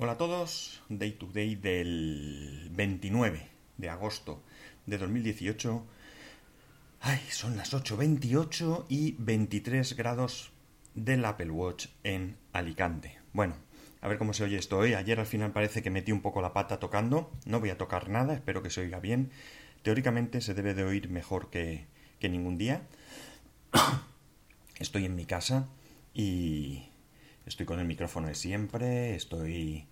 Hola a todos, Day to Day del 29 de agosto de 2018. Ay, son las 8.28 y 23 grados del Apple Watch en Alicante. Bueno, a ver cómo se oye esto hoy. Ayer al final parece que metí un poco la pata tocando. No voy a tocar nada, espero que se oiga bien. Teóricamente se debe de oír mejor que, que ningún día. Estoy en mi casa y estoy con el micrófono de siempre, estoy,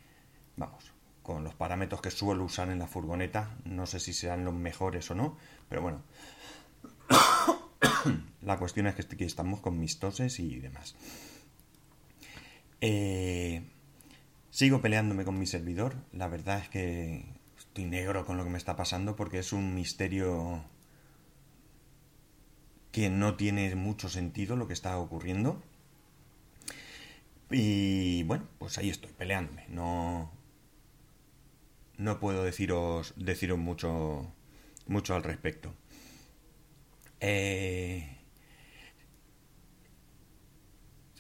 vamos, con los parámetros que suelo usar en la furgoneta, no sé si sean los mejores o no, pero bueno, la cuestión es que aquí estamos con mis toses y demás. Eh, sigo peleándome con mi servidor, la verdad es que estoy negro con lo que me está pasando porque es un misterio que no tiene mucho sentido lo que está ocurriendo. Y bueno, pues ahí estoy, peleándome. No, no puedo deciros, deciros mucho, mucho al respecto. Eh,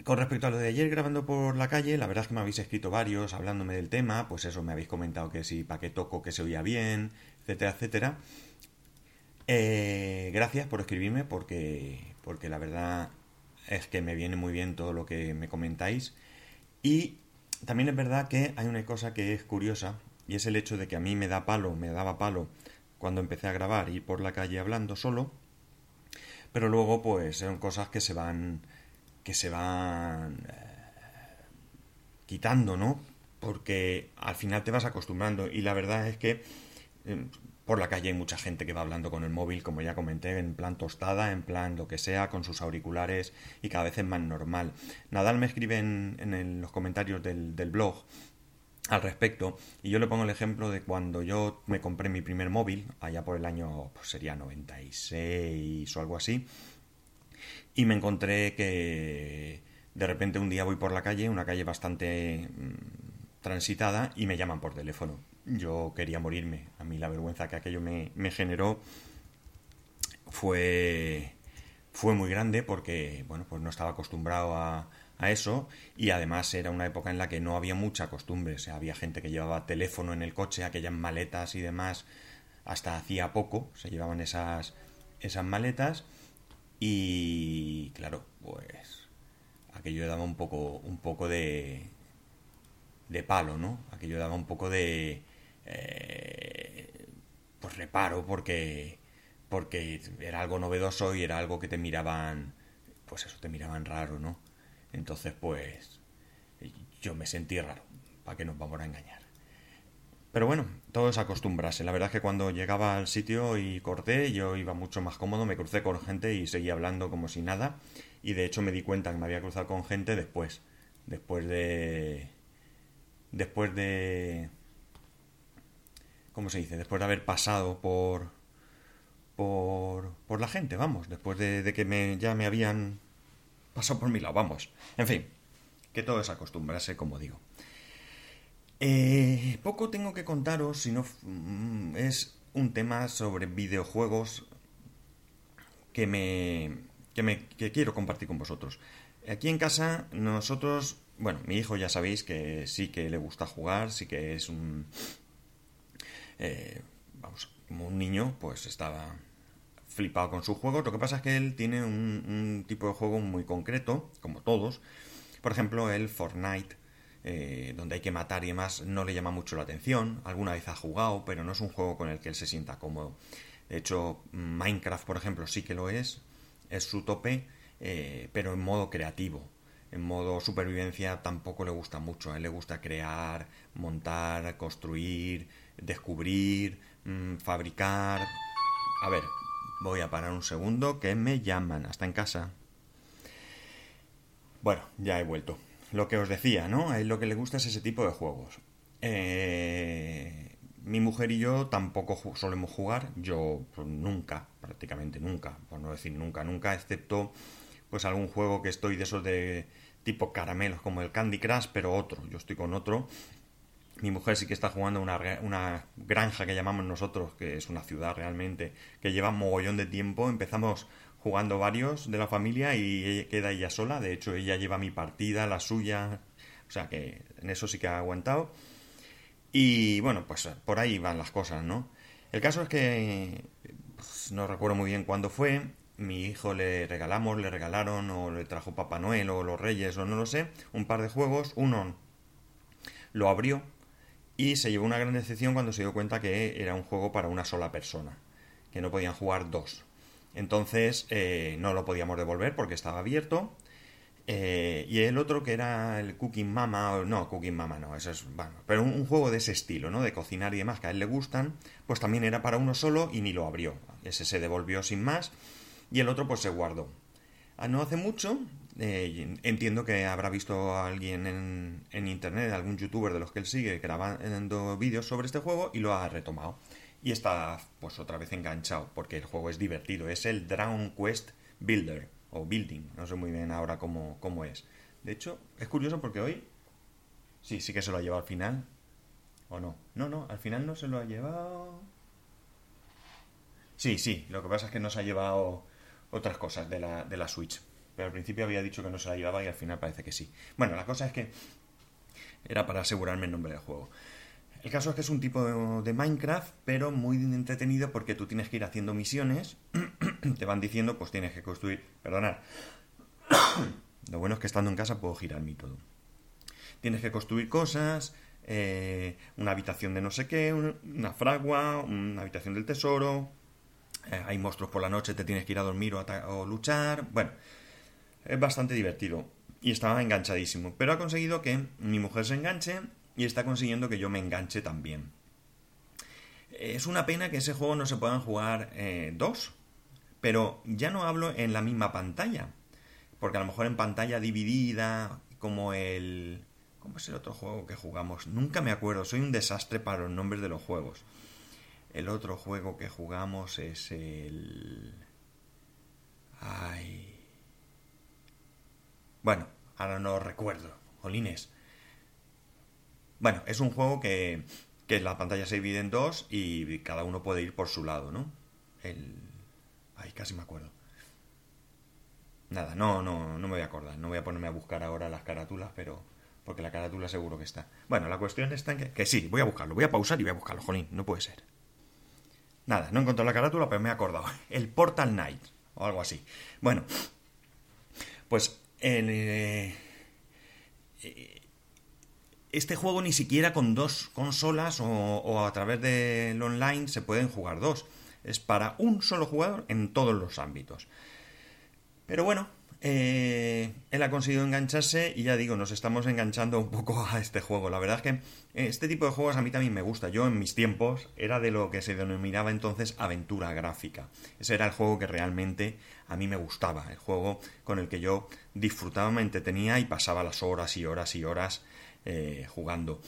con respecto a lo de ayer grabando por la calle, la verdad es que me habéis escrito varios hablándome del tema, pues eso, me habéis comentado que si para qué toco, que se oía bien, etcétera, etcétera. Eh, gracias por escribirme porque, porque la verdad es que me viene muy bien todo lo que me comentáis. Y también es verdad que hay una cosa que es curiosa y es el hecho de que a mí me da palo, me daba palo cuando empecé a grabar y por la calle hablando solo, pero luego pues son cosas que se van que se van eh, quitando, ¿no? Porque al final te vas acostumbrando y la verdad es que eh, por la calle hay mucha gente que va hablando con el móvil, como ya comenté, en plan tostada, en plan lo que sea, con sus auriculares y cada vez es más normal. Nadal me escribe en, los comentarios del, blog al respecto y yo le pongo el ejemplo de cuando yo me compré mi primer móvil, allá por el año pues sería 96 o algo así, y me encontré que de repente un día voy por la calle, una calle bastante mm, transitada, y me llaman por teléfono yo quería morirme. A mí la vergüenza que aquello me, generó fue, fue muy grande porque, bueno, pues no estaba acostumbrado a, a eso y además era una época en la que no había mucha costumbre. O sea, había gente que llevaba teléfono en el coche, aquellas maletas y demás. Hasta hacía poco se llevaban esas, esas maletas y, claro, pues aquello daba un poco, un poco de, de palo, ¿no? Aquello daba un poco de, eh, pues reparo porque porque era algo novedoso y era algo que te miraban pues eso te miraban raro no entonces pues yo me sentí raro para que nos vamos a engañar pero bueno todo es acostumbrarse. La verdad es que cuando llegaba al sitio y corté yo iba mucho más cómodo me crucé con gente y seguía hablando como si nada. Y de hecho me di cuenta que me había cruzado con gente después después de después de ¿cómo se dice? Después de haber pasado por, por, por la gente, vamos, después de, que me, ya me habían pasado por mi lado, vamos. En fin, que todo es acostumbrarse, como digo. Eh, poco tengo que contaros, si no mm, es un tema sobre videojuegos que me, que me que quiero compartir con vosotros. Aquí en casa nosotros, bueno, mi hijo ya sabéis que sí que le gusta jugar, sí que es un eh, vamos, como un niño, pues estaba flipado con sus juegos. Lo que pasa es que él tiene un, tipo de juego muy concreto, como todos. Por ejemplo, el Fortnite, eh, donde hay que matar y demás, no le llama mucho la atención. Alguna vez ha jugado, pero no es un juego con el que él se sienta cómodo. De hecho, Minecraft, por ejemplo, sí que lo es. Es su tope, eh, pero en modo creativo. En modo supervivencia tampoco le gusta mucho. A él le gusta crear, montar, construir, descubrir, mm, fabricar... A ver, voy a parar un segundo que me llaman. Hasta en casa. Bueno, ya he vuelto. Lo que os decía, ¿no? A él lo que le gusta es ese tipo de juegos. Eh, mi mujer y yo tampoco solemos jugar. Yo pues, nunca, prácticamente nunca, por no decir nunca, nunca, excepto pues algún juego que estoy de esos de tipo caramelos como el Candy Crush, pero otro. Yo estoy con otro mi mujer sí que está jugando una, una granja que llamamos nosotros, que es una ciudad realmente, que lleva mogollón de tiempo. Empezamos jugando varios de la familia y queda ella sola. De hecho, ella lleva mi partida, la suya. O sea que en eso sí que ha aguantado. Y bueno, pues por ahí van las cosas, ¿no? El caso es que pues, no recuerdo muy bien cuándo fue. Mi hijo le regalamos, le regalaron, o le trajo Papá Noel, o los Reyes, o no lo sé, un par de juegos. Uno lo abrió y se llevó una gran decepción cuando se dio cuenta que era un juego para una sola persona, que no podían jugar dos. Entonces eh, no lo podíamos devolver porque estaba abierto eh, y el otro que era el Cooking Mama, no, Cooking Mama no, eso es, bueno, pero un, juego de ese estilo, ¿no? De cocinar y demás, que a él le gustan, pues también era para uno solo y ni lo abrió. Ese se devolvió sin más y el otro pues se guardó. Ah, no hace mucho, eh, entiendo que habrá visto a alguien en, en, internet, algún youtuber de los que él sigue, grabando vídeos sobre este juego y lo ha retomado. Y está pues otra vez enganchado, porque el juego es divertido. Es el Drown Quest Builder o building, no sé muy bien ahora cómo, cómo es. De hecho, es curioso porque hoy sí, sí que se lo ha llevado al final. ¿O no? No, no, al final no se lo ha llevado. Sí, sí, lo que pasa es que no se ha llevado otras cosas de la, de la Switch. Pero al principio había dicho que no se la llevaba y al final parece que sí. Bueno, la cosa es que era para asegurarme el nombre del juego. El caso es que es un tipo de Minecraft, pero muy entretenido porque tú tienes que ir haciendo misiones. te van diciendo, pues tienes que construir. Perdonad. Lo bueno es que estando en casa puedo girar mi todo. Tienes que construir cosas, eh, una habitación de no sé qué, una fragua, una habitación del tesoro. Eh, hay monstruos por la noche, te tienes que ir a dormir o, luchar. Bueno, es bastante divertido. Y estaba enganchadísimo. Pero ha conseguido que mi mujer se enganche y está consiguiendo que yo me enganche también. Es una pena que ese juego no se puedan jugar eh, dos, pero ya no hablo en la misma pantalla, porque a lo mejor en pantalla dividida, como el... ¿Cómo es el otro juego que jugamos? Nunca me acuerdo, soy un desastre para los nombres de los juegos. El otro juego que jugamos es el... Ay. Bueno, ahora no recuerdo. Jolines. Bueno, es un juego que, que la pantalla se divide en dos y cada uno puede ir por su lado, ¿no? El... Ay, casi me acuerdo. Nada, no, no, no me voy a acordar. No voy a ponerme a buscar ahora las carátulas, pero... Porque la carátula seguro que está. Bueno, la cuestión está en que... Que sí, voy a buscarlo. Voy a pausar y voy a buscarlo, jolín. No puede ser. Nada, no he encontrado la carátula, pero me he acordado. El Portal Knight. O algo así. Bueno. Pues... El, eh, este juego ni siquiera con dos consolas o, a través del online se pueden jugar dos. Es para un solo jugador en todos los ámbitos. Pero bueno, eh, él ha conseguido engancharse y ya digo, nos estamos enganchando un poco a este juego. La verdad es que este tipo de juegos a mí también me gusta. Yo en mis tiempos era de lo que se denominaba entonces aventura gráfica. Ese era el juego que realmente a mí me gustaba, el juego con el que yo disfrutaba, me entretenía y pasaba las horas y horas y horas eh, jugando.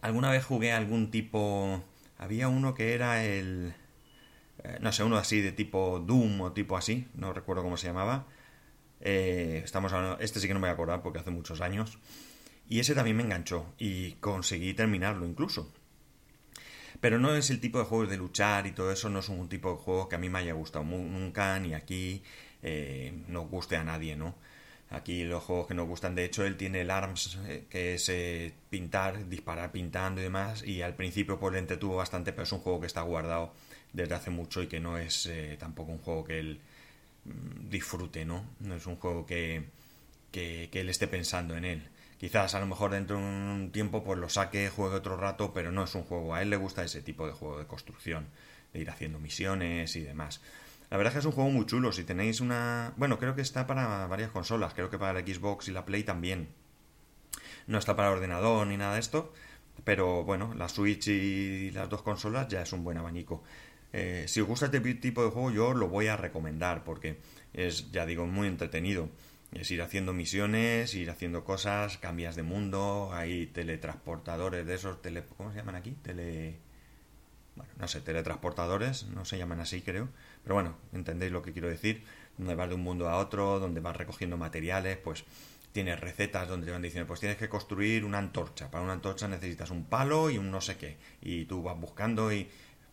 Alguna vez jugué algún tipo... Había uno que era el... Eh, no sé, uno así de tipo Doom o tipo así, no recuerdo cómo se llamaba. Eh, estamos hablando, este sí que no me voy a acordar porque hace muchos años. Y ese también me enganchó y conseguí terminarlo incluso. Pero no es el tipo de juegos de luchar y todo eso, no es un tipo de juego que a mí me haya gustado nunca, ni aquí no guste a nadie, ¿no? Aquí los juegos que nos gustan, de hecho, él tiene el ARMS, eh, que es eh, pintar, disparar pintando y demás, y al principio pues le entretuvo bastante, pero es un juego que está guardado desde hace mucho y que no es eh, tampoco un juego que él disfrute, ¿no? No es un juego que, que, él esté pensando en él. Quizás a lo mejor dentro de un tiempo pues lo saque, juegue otro rato, pero no es un juego. A él le gusta ese tipo de juego de construcción, de ir haciendo misiones y demás. La verdad es que es un juego muy chulo. Si tenéis una. Bueno, creo que está para varias consolas. Creo que para la Xbox y la Play también. No está para ordenador ni nada de esto. Pero bueno, la Switch y las dos consolas ya es un buen abanico. Eh, si os gusta este tipo de juego, yo lo voy a recomendar porque es, ya digo, muy entretenido. Es ir haciendo misiones, ir haciendo cosas, cambias de mundo, hay teletransportadores de esos, tele, ¿cómo se llaman aquí? Tele... Bueno, no sé, teletransportadores, no se llaman así creo, pero bueno, entendéis lo que quiero decir, donde vas de un mundo a otro, donde vas recogiendo materiales, pues tienes recetas donde te van diciendo, pues tienes que construir una antorcha, para una antorcha necesitas un palo y un no sé qué, y tú vas buscando y,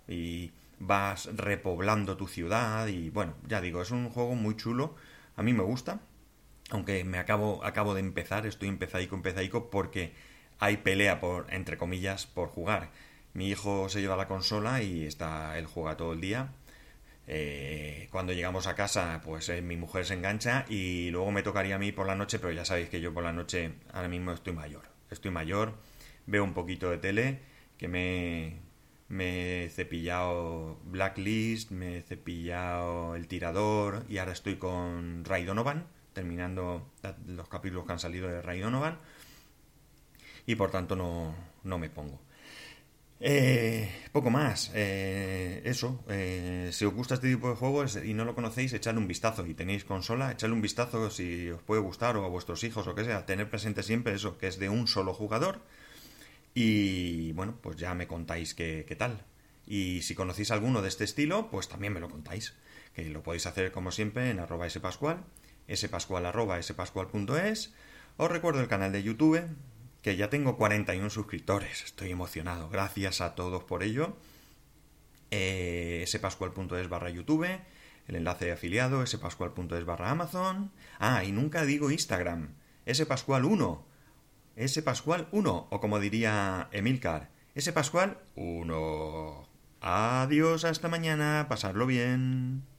y vas repoblando tu ciudad y bueno, ya digo, es un juego muy chulo, a mí me gusta, aunque me acabo, acabo de empezar, estoy empezadico, empezadico, porque hay pelea por, entre comillas, por jugar. Mi hijo se lleva la consola y está, él juega todo el día. Eh, cuando llegamos a casa, pues eh, mi mujer se engancha y luego me tocaría a mí por la noche, pero ya sabéis que yo por la noche ahora mismo estoy mayor. Estoy mayor, veo un poquito de tele, que me, me he cepillado Blacklist, me he cepillado El Tirador y ahora estoy con Ray Donovan, terminando los capítulos que han salido de Ray Donovan y por tanto no, no me pongo. Eh, poco más. Eh, eso. Eh, si os gusta este tipo de juegos y no lo conocéis, echadle un vistazo. Y tenéis consola, echadle un vistazo si os puede gustar o a vuestros hijos o que sea. Tener presente siempre eso, que es de un solo jugador. Y bueno, pues ya me contáis qué, qué tal. Y si conocéis alguno de este estilo, pues también me lo contáis. Que lo podéis hacer como siempre en arroba spascual, spascual arroba spascual.es. Os recuerdo el canal de YouTube, que ya tengo 41 suscriptores. Estoy emocionado. Gracias a todos por ello. Eh, spascual.es barra YouTube. El enlace de afiliado, spascual.es barra Amazon. Ah, y nunca digo Instagram. spascual1. Spascual1. O como diría Emilcar, spascual1. Adiós, hasta mañana. Pasarlo bien.